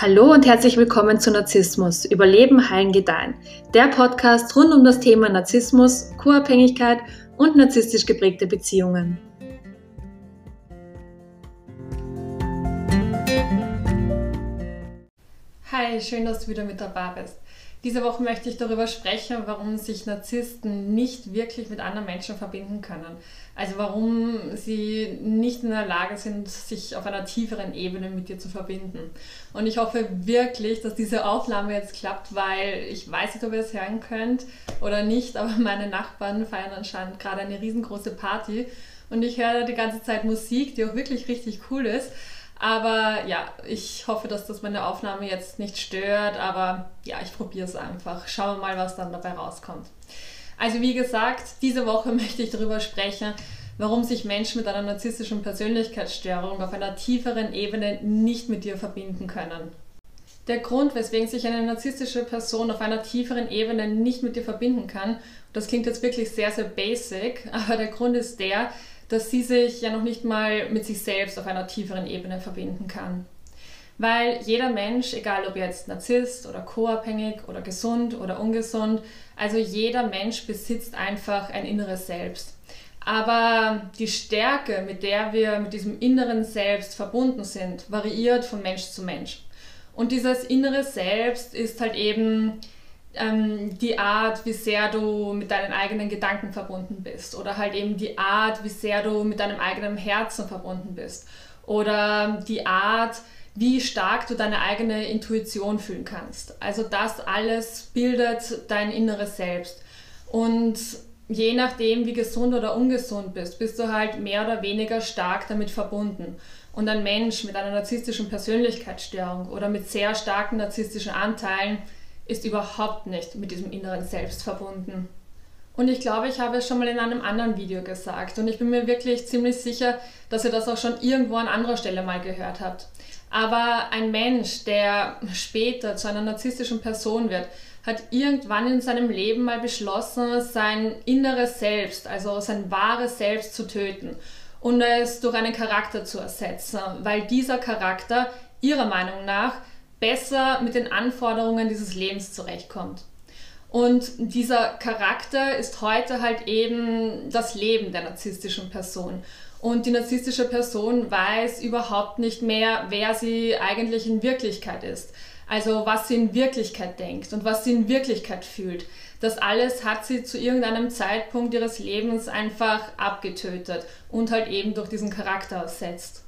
Hallo und herzlich willkommen zu Narzissmus, Überleben, Heilen, Gedeihen. Der Podcast rund um das Thema Narzissmus, Co-Abhängigkeit und narzisstisch geprägte Beziehungen. Hi, schön, dass du wieder mit dabei bist. Diese Woche möchte ich darüber sprechen, warum sich Narzissten nicht wirklich mit anderen Menschen verbinden können. Also warum sie nicht in der Lage sind, sich auf einer tieferen Ebene mit dir zu verbinden. Und ich hoffe wirklich, dass diese Aufnahme jetzt klappt, weil ich weiß nicht, ob ihr es hören könnt oder nicht, aber meine Nachbarn feiern anscheinend gerade eine riesengroße Party und ich höre die ganze Zeit Musik, die auch wirklich richtig cool ist. Aber ja, ich hoffe, dass das meine Aufnahme jetzt nicht stört. Aber ja, ich probiere es einfach. Schauen wir mal, was dann dabei rauskommt. Also wie gesagt, diese Woche möchte ich darüber sprechen, warum sich Menschen mit einer narzisstischen Persönlichkeitsstörung auf einer tieferen Ebene nicht mit dir verbinden können. Der Grund, weswegen sich eine narzisstische Person auf einer tieferen Ebene nicht mit dir verbinden kann, das klingt jetzt wirklich sehr, sehr basic, aber der Grund ist der, dass sie sich ja noch nicht mal mit sich selbst auf einer tieferen Ebene verbinden kann. Weil jeder Mensch, egal ob jetzt Narzisst oder co-abhängig oder gesund oder ungesund, also jeder Mensch besitzt einfach ein inneres Selbst. Aber die Stärke, mit der wir mit diesem inneren Selbst verbunden sind, variiert von Mensch zu Mensch. Und dieses innere Selbst ist halt eben ähm, die Art, wie sehr du mit deinen eigenen Gedanken verbunden bist oder halt eben die Art, wie sehr du mit deinem eigenen Herzen verbunden bist oder die Art, wie stark du deine eigene Intuition fühlen kannst. Also das alles bildet dein inneres Selbst. Und je nachdem, wie gesund oder ungesund bist, bist du halt mehr oder weniger stark damit verbunden. Und ein Mensch mit einer narzisstischen Persönlichkeitsstörung oder mit sehr starken narzisstischen Anteilen ist überhaupt nicht mit diesem inneren Selbst verbunden. Und ich glaube, ich habe es schon mal in einem anderen Video gesagt und ich bin mir wirklich ziemlich sicher, dass ihr das auch schon irgendwo an anderer Stelle mal gehört habt. Aber ein Mensch, der später zu einer narzisstischen Person wird, hat irgendwann in seinem Leben mal beschlossen, sein inneres Selbst, also sein wahres Selbst zu töten und es durch einen Charakter zu ersetzen, weil dieser Charakter ihrer Meinung nach besser mit den Anforderungen dieses Lebens zurechtkommt. Und dieser Charakter ist heute halt eben das Leben der narzisstischen Person. Und die narzisstische Person weiß überhaupt nicht mehr, wer sie eigentlich in Wirklichkeit ist. Also was sie in Wirklichkeit denkt und was sie in Wirklichkeit fühlt. Das alles hat sie zu irgendeinem Zeitpunkt ihres Lebens einfach abgetötet und halt eben durch diesen Charakter ersetzt.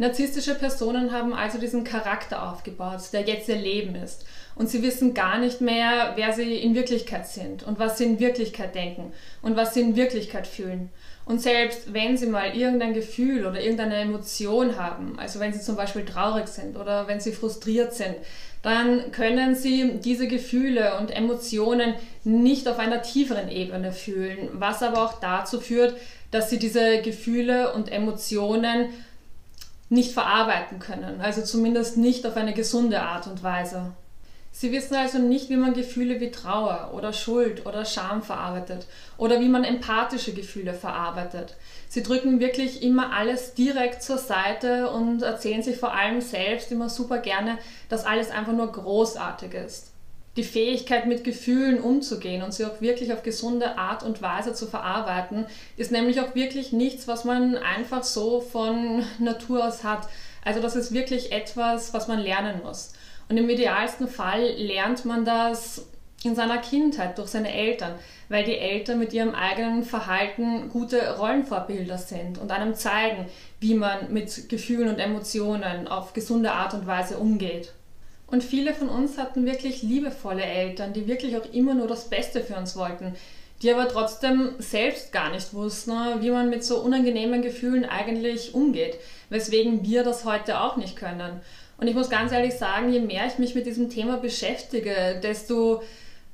Narzisstische Personen haben also diesen Charakter aufgebaut, der jetzt ihr Leben ist. Und sie wissen gar nicht mehr, wer sie in Wirklichkeit sind und was sie in Wirklichkeit denken und was sie in Wirklichkeit fühlen. Und selbst wenn sie mal irgendein Gefühl oder irgendeine Emotion haben, also wenn sie zum Beispiel traurig sind oder wenn sie frustriert sind, dann können sie diese Gefühle und Emotionen nicht auf einer tieferen Ebene fühlen, was aber auch dazu führt, dass sie diese Gefühle und Emotionen nicht verarbeiten können, also zumindest nicht auf eine gesunde Art und Weise. Sie wissen also nicht, wie man Gefühle wie Trauer oder Schuld oder Scham verarbeitet oder wie man empathische Gefühle verarbeitet. Sie drücken wirklich immer alles direkt zur Seite und erzählen sich vor allem selbst immer super gerne, dass alles einfach nur großartig ist die Fähigkeit, mit Gefühlen umzugehen und sie auch wirklich auf gesunde Art und Weise zu verarbeiten, ist nämlich auch wirklich nichts, was man einfach so von Natur aus hat. Also das ist wirklich etwas, was man lernen muss. Und im idealsten Fall lernt man das in seiner Kindheit durch seine Eltern, weil die Eltern mit ihrem eigenen Verhalten gute Rollenvorbilder sind und einem zeigen, wie man mit Gefühlen und Emotionen auf gesunde Art und Weise umgeht. Und viele von uns hatten wirklich liebevolle Eltern, die wirklich auch immer nur das Beste für uns wollten, die aber trotzdem selbst gar nicht wussten, wie man mit so unangenehmen Gefühlen eigentlich umgeht, weswegen wir das heute auch nicht können. Und ich muss ganz ehrlich sagen, je mehr ich mich mit diesem Thema beschäftige, desto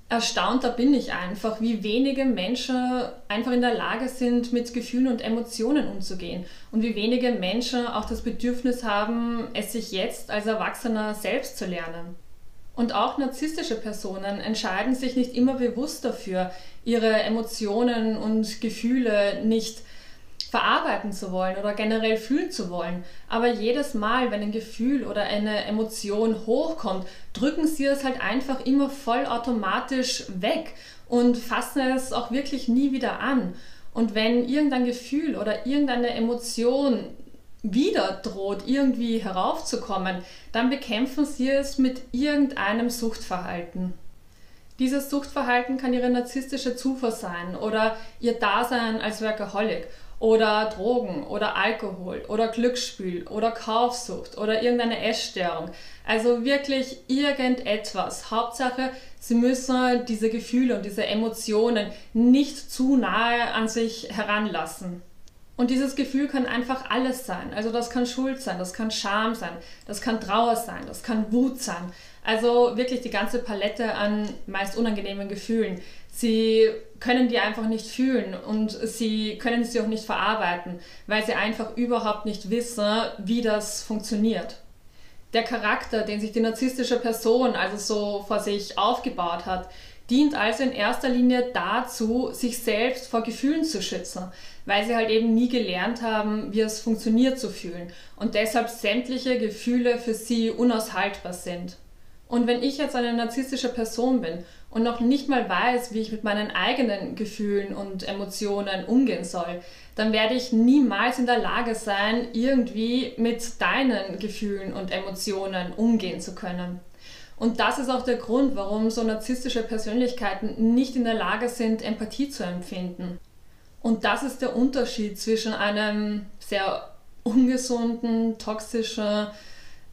erstaunter bin ich einfach, wie wenige Menschen einfach in der Lage sind, mit Gefühlen und Emotionen umzugehen und wie wenige Menschen auch das Bedürfnis haben, es sich jetzt als Erwachsener selbst zu lernen. Und auch narzisstische Personen entscheiden sich nicht immer bewusst dafür, ihre Emotionen und Gefühle nicht verarbeiten zu wollen oder generell fühlen zu wollen. Aber jedes Mal, wenn ein Gefühl oder eine Emotion hochkommt, drücken sie es halt einfach immer vollautomatisch weg und fassen es auch wirklich nie wieder an. Und wenn irgendein Gefühl oder irgendeine Emotion wieder droht, irgendwie heraufzukommen, dann bekämpfen sie es mit irgendeinem Suchtverhalten. Dieses Suchtverhalten kann ihre narzisstische Zufuhr sein oder ihr Dasein als Workaholic oder Drogen oder Alkohol oder Glücksspiel oder Kaufsucht oder irgendeine Essstörung. Also wirklich irgendetwas. Hauptsache, sie müssen diese Gefühle und diese Emotionen nicht zu nahe an sich heranlassen. Und dieses Gefühl kann einfach alles sein. Also das kann Schuld sein, das kann Scham sein, das kann Trauer sein, das kann Wut sein. Also wirklich die ganze Palette an meist unangenehmen Gefühlen. Sie können die einfach nicht fühlen und sie können sie auch nicht verarbeiten, weil sie einfach überhaupt nicht wissen, wie das funktioniert. Der Charakter, den sich die narzisstische Person also so vor sich aufgebaut hat, dient also in erster Linie dazu, sich selbst vor Gefühlen zu schützen, weil sie halt eben nie gelernt haben, wie es funktioniert zu fühlen und deshalb sämtliche Gefühle für sie unaushaltbar sind. Und wenn ich jetzt eine narzisstische Person bin und noch nicht mal weiß, wie ich mit meinen eigenen Gefühlen und Emotionen umgehen soll, dann werde ich niemals in der Lage sein, irgendwie mit deinen Gefühlen und Emotionen umgehen zu können. Und das ist auch der Grund, warum so narzisstische Persönlichkeiten nicht in der Lage sind, Empathie zu empfinden. Und das ist der Unterschied zwischen einem sehr ungesunden, toxischen,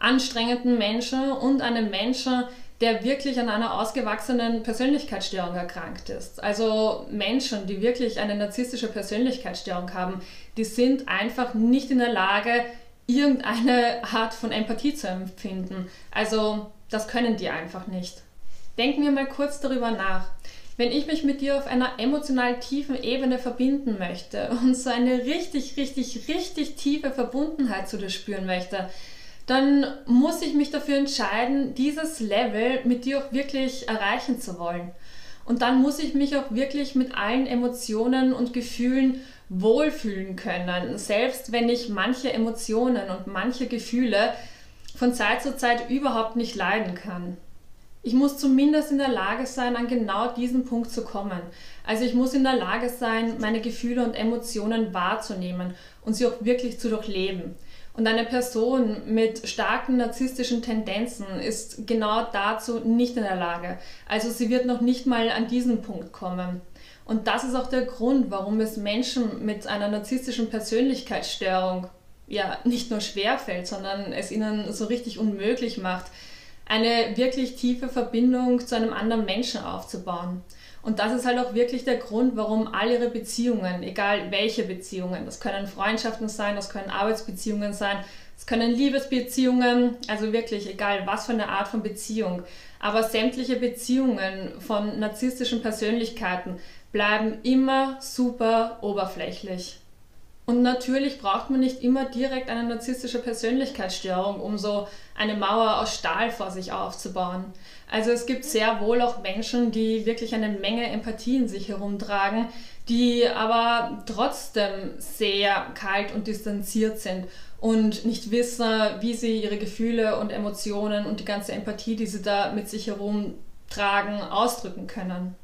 anstrengenden Menschen und einem Menschen, der wirklich an einer ausgewachsenen Persönlichkeitsstörung erkrankt ist. Also Menschen, die wirklich eine narzisstische Persönlichkeitsstörung haben, die sind einfach nicht in der Lage, irgendeine Art von Empathie zu empfinden. Also das können die einfach nicht. Denken wir mal kurz darüber nach. Wenn ich mich mit dir auf einer emotional tiefen Ebene verbinden möchte und so eine richtig, richtig, richtig tiefe Verbundenheit zu dir spüren möchte, dann muss ich mich dafür entscheiden, dieses Level mit dir auch wirklich erreichen zu wollen. Und dann muss ich mich auch wirklich mit allen Emotionen und Gefühlen wohlfühlen können, selbst wenn ich manche Emotionen und manche Gefühle von Zeit zu Zeit überhaupt nicht leiden kann. Ich muss zumindest in der Lage sein, an genau diesen Punkt zu kommen. Also ich muss in der Lage sein, meine Gefühle und Emotionen wahrzunehmen und sie auch wirklich zu durchleben. Und eine Person mit starken narzisstischen Tendenzen ist genau dazu nicht in der Lage. Also sie wird noch nicht mal an diesen Punkt kommen. Und das ist auch der Grund, warum es Menschen mit einer narzisstischen Persönlichkeitsstörung ja nicht nur schwer fällt, sondern es ihnen so richtig unmöglich macht, eine wirklich tiefe Verbindung zu einem anderen Menschen aufzubauen. Und das ist halt auch wirklich der Grund, warum all ihre Beziehungen, egal welche Beziehungen, das können Freundschaften sein, das können Arbeitsbeziehungen sein, das können Liebesbeziehungen, also wirklich egal was für eine Art von Beziehung, aber sämtliche Beziehungen von narzisstischen Persönlichkeiten bleiben immer super oberflächlich. Und natürlich braucht man nicht immer direkt eine narzisstische Persönlichkeitsstörung, um so eine Mauer aus Stahl vor sich aufzubauen. Also es gibt sehr wohl auch Menschen, die wirklich eine Menge Empathie in sich herumtragen, die aber trotzdem sehr kalt und distanziert sind und nicht wissen, wie sie ihre Gefühle und Emotionen und die ganze Empathie, die sie da mit sich herumtragen, ausdrücken können.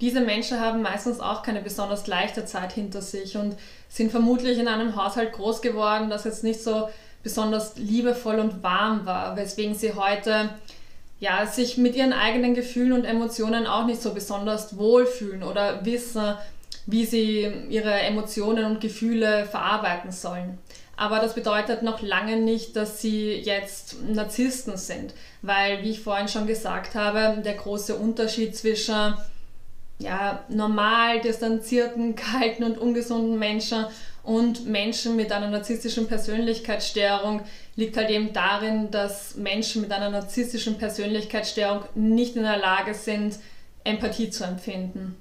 Diese Menschen haben meistens auch keine besonders leichte Zeit hinter sich und sind vermutlich in einem Haushalt groß geworden, das jetzt nicht so besonders liebevoll und warm war, weswegen sie heute ja, sich mit ihren eigenen Gefühlen und Emotionen auch nicht so besonders wohlfühlen oder wissen, wie sie ihre Emotionen und Gefühle verarbeiten sollen. Aber das bedeutet noch lange nicht, dass sie jetzt Narzissten sind, weil, wie ich vorhin schon gesagt habe, der große Unterschied zwischen ja, normal distanzierten, kalten und ungesunden Menschen und Menschen mit einer narzisstischen Persönlichkeitsstörung liegt halt eben darin, dass Menschen mit einer narzisstischen Persönlichkeitsstörung nicht in der Lage sind, Empathie zu empfinden.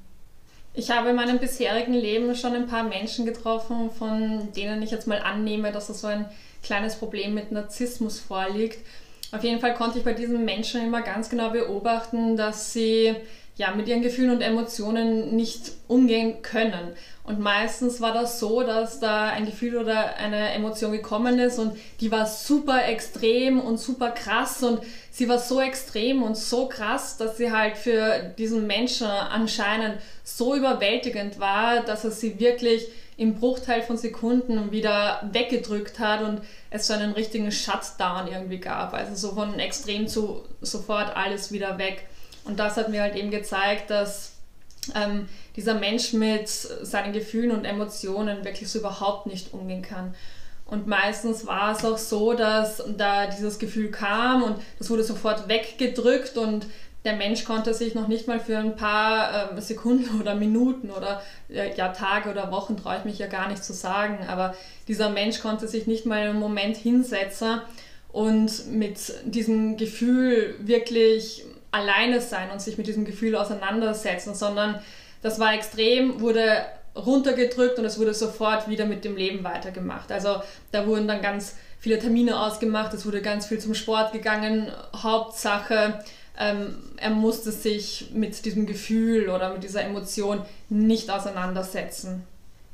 Ich habe in meinem bisherigen Leben schon ein paar Menschen getroffen, von denen ich jetzt mal annehme, dass es so ein kleines Problem mit Narzissmus vorliegt. Auf jeden Fall konnte ich bei diesen Menschen immer ganz genau beobachten, dass sie ja, mit ihren Gefühlen und Emotionen nicht umgehen können. Und meistens war das so, dass da ein Gefühl oder eine Emotion gekommen ist und die war super extrem und super krass und sie war so extrem und so krass, dass sie halt für diesen Menschen anscheinend so überwältigend war, dass er sie wirklich im Bruchteil von Sekunden wieder weggedrückt hat und es so einen richtigen Shutdown irgendwie gab. Also so von extrem zu sofort alles wieder weg. Und das hat mir halt eben gezeigt, dass ähm, dieser Mensch mit seinen Gefühlen und Emotionen wirklich so überhaupt nicht umgehen kann. Und meistens war es auch so, dass da dieses Gefühl kam und das wurde sofort weggedrückt und der Mensch konnte sich noch nicht mal für ein paar äh, Sekunden oder Minuten oder äh, ja Tage oder Wochen traue ich mich ja gar nicht zu sagen, aber dieser Mensch konnte sich nicht mal einen Moment hinsetzen und mit diesem Gefühl wirklich alleine sein und sich mit diesem Gefühl auseinandersetzen, sondern das war extrem, wurde runtergedrückt und es wurde sofort wieder mit dem Leben weitergemacht. Also da wurden dann ganz viele Termine ausgemacht, es wurde ganz viel zum Sport gegangen. Hauptsache, ähm, er musste sich mit diesem Gefühl oder mit dieser Emotion nicht auseinandersetzen.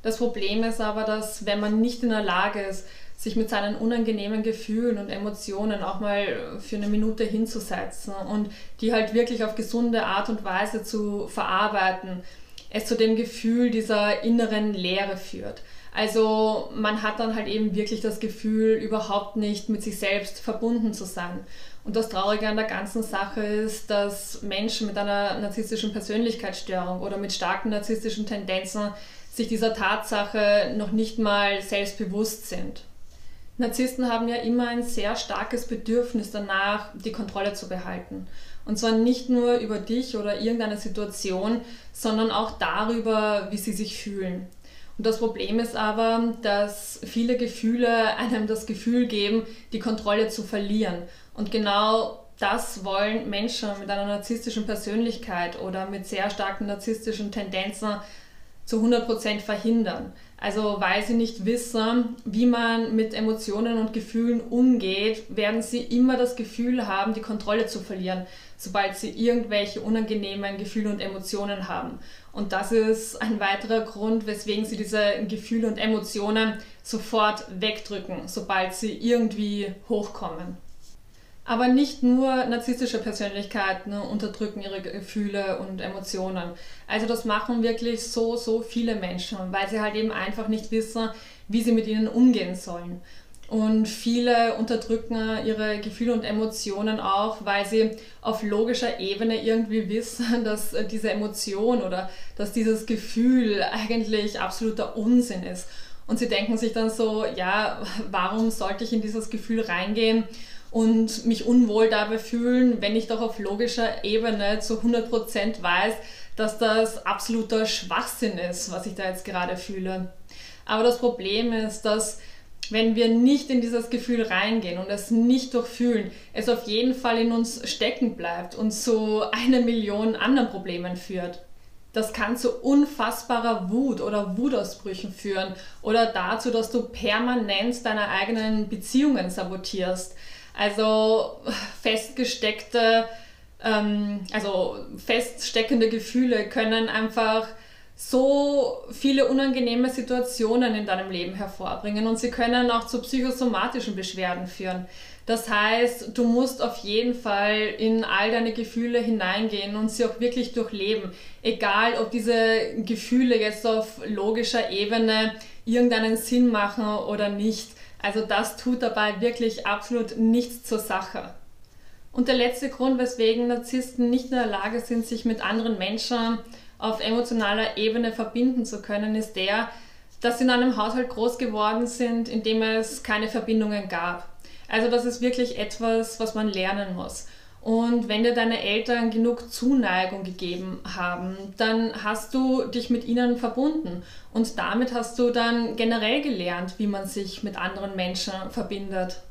Das Problem ist aber, dass wenn man nicht in der Lage ist, sich mit seinen unangenehmen Gefühlen und Emotionen auch mal für eine Minute hinzusetzen und die halt wirklich auf gesunde Art und Weise zu verarbeiten, es zu dem Gefühl dieser inneren Leere führt. Also man hat dann halt eben wirklich das Gefühl, überhaupt nicht mit sich selbst verbunden zu sein. Und das Traurige an der ganzen Sache ist, dass Menschen mit einer narzisstischen Persönlichkeitsstörung oder mit starken narzisstischen Tendenzen sich dieser Tatsache noch nicht mal selbst bewusst sind. Narzissten haben ja immer ein sehr starkes Bedürfnis danach, die Kontrolle zu behalten. Und zwar nicht nur über dich oder irgendeine Situation, sondern auch darüber, wie sie sich fühlen. Und das Problem ist aber, dass viele Gefühle einem das Gefühl geben, die Kontrolle zu verlieren. Und genau das wollen Menschen mit einer narzisstischen Persönlichkeit oder mit sehr starken narzisstischen Tendenzen zu 100% verhindern. Also weil sie nicht wissen, wie man mit Emotionen und Gefühlen umgeht, werden sie immer das Gefühl haben, die Kontrolle zu verlieren, sobald sie irgendwelche unangenehmen Gefühle und Emotionen haben. Und das ist ein weiterer Grund, weswegen sie diese Gefühle und Emotionen sofort wegdrücken, sobald sie irgendwie hochkommen. Aber nicht nur narzisstische Persönlichkeiten unterdrücken ihre Gefühle und Emotionen. Also das machen wirklich so, so viele Menschen, weil sie halt eben einfach nicht wissen, wie sie mit ihnen umgehen sollen. Und viele unterdrücken ihre Gefühle und Emotionen auch, weil sie auf logischer Ebene irgendwie wissen, dass diese Emotion oder dass dieses Gefühl eigentlich absoluter Unsinn ist. Und sie denken sich dann so, ja, warum sollte ich in dieses Gefühl reingehen? Und mich unwohl dabei fühlen, wenn ich doch auf logischer Ebene zu 100% weiß, dass das absoluter Schwachsinn ist, was ich da jetzt gerade fühle. Aber das Problem ist, dass wenn wir nicht in dieses Gefühl reingehen und es nicht durchfühlen, es auf jeden Fall in uns stecken bleibt und zu einer Million anderen Problemen führt. Das kann zu unfassbarer Wut oder Wutausbrüchen führen oder dazu, dass du permanent deine eigenen Beziehungen sabotierst. Also festgesteckte, ähm, also feststeckende Gefühle können einfach so viele unangenehme Situationen in deinem Leben hervorbringen und sie können auch zu psychosomatischen Beschwerden führen. Das heißt, du musst auf jeden Fall in all deine Gefühle hineingehen und sie auch wirklich durchleben. Egal, ob diese Gefühle jetzt auf logischer Ebene irgendeinen Sinn machen oder nicht. Also das tut dabei wirklich absolut nichts zur Sache. Und der letzte Grund, weswegen Narzissten nicht in der Lage sind, sich mit anderen Menschen auf emotionaler Ebene verbinden zu können, ist der, dass sie in einem Haushalt groß geworden sind, in dem es keine Verbindungen gab. Also das ist wirklich etwas, was man lernen muss. Und wenn dir deine Eltern genug Zuneigung gegeben haben, dann hast du dich mit ihnen verbunden. Und damit hast du dann generell gelernt, wie man sich mit anderen Menschen verbindet.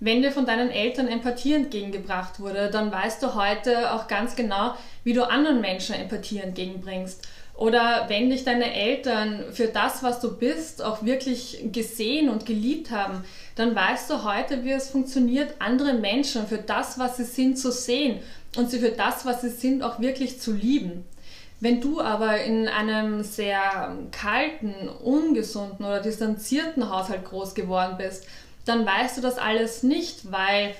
Wenn dir von deinen Eltern Empathie entgegengebracht wurde, dann weißt du heute auch ganz genau, wie du anderen Menschen Empathie entgegenbringst. Oder wenn dich deine Eltern für das, was du bist, auch wirklich gesehen und geliebt haben, dann weißt du heute, wie es funktioniert, andere Menschen für das, was sie sind, zu sehen und sie für das, was sie sind, auch wirklich zu lieben. Wenn du aber in einem sehr kalten, ungesunden oder distanzierten Haushalt groß geworden bist, dann weißt du das alles nicht, weil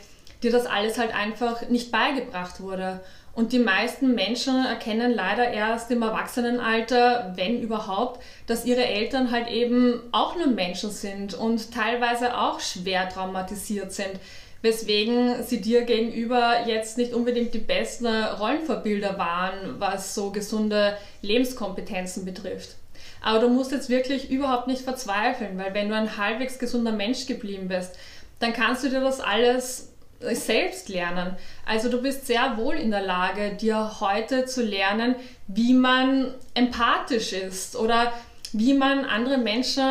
dir das alles halt einfach nicht beigebracht wurde. Und die meisten Menschen erkennen leider erst im Erwachsenenalter, wenn überhaupt, dass ihre Eltern halt eben auch nur Menschen sind und teilweise auch schwer traumatisiert sind, weswegen sie dir gegenüber jetzt nicht unbedingt die besten Rollenvorbilder waren, was so gesunde Lebenskompetenzen betrifft. Aber du musst jetzt wirklich überhaupt nicht verzweifeln, weil wenn du ein halbwegs gesunder Mensch geblieben bist, dann kannst du dir das alles selbst lernen. Also du bist sehr wohl in der Lage, dir heute zu lernen, wie man empathisch ist oder wie man andere Menschen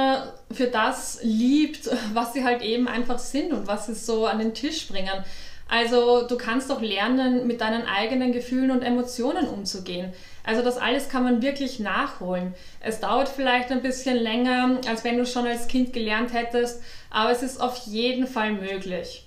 für das liebt, was sie halt eben einfach sind und was sie so an den Tisch bringen. Also du kannst doch lernen, mit deinen eigenen Gefühlen und Emotionen umzugehen. Also das alles kann man wirklich nachholen. Es dauert vielleicht ein bisschen länger, als wenn du schon als Kind gelernt hättest, aber es ist auf jeden Fall möglich.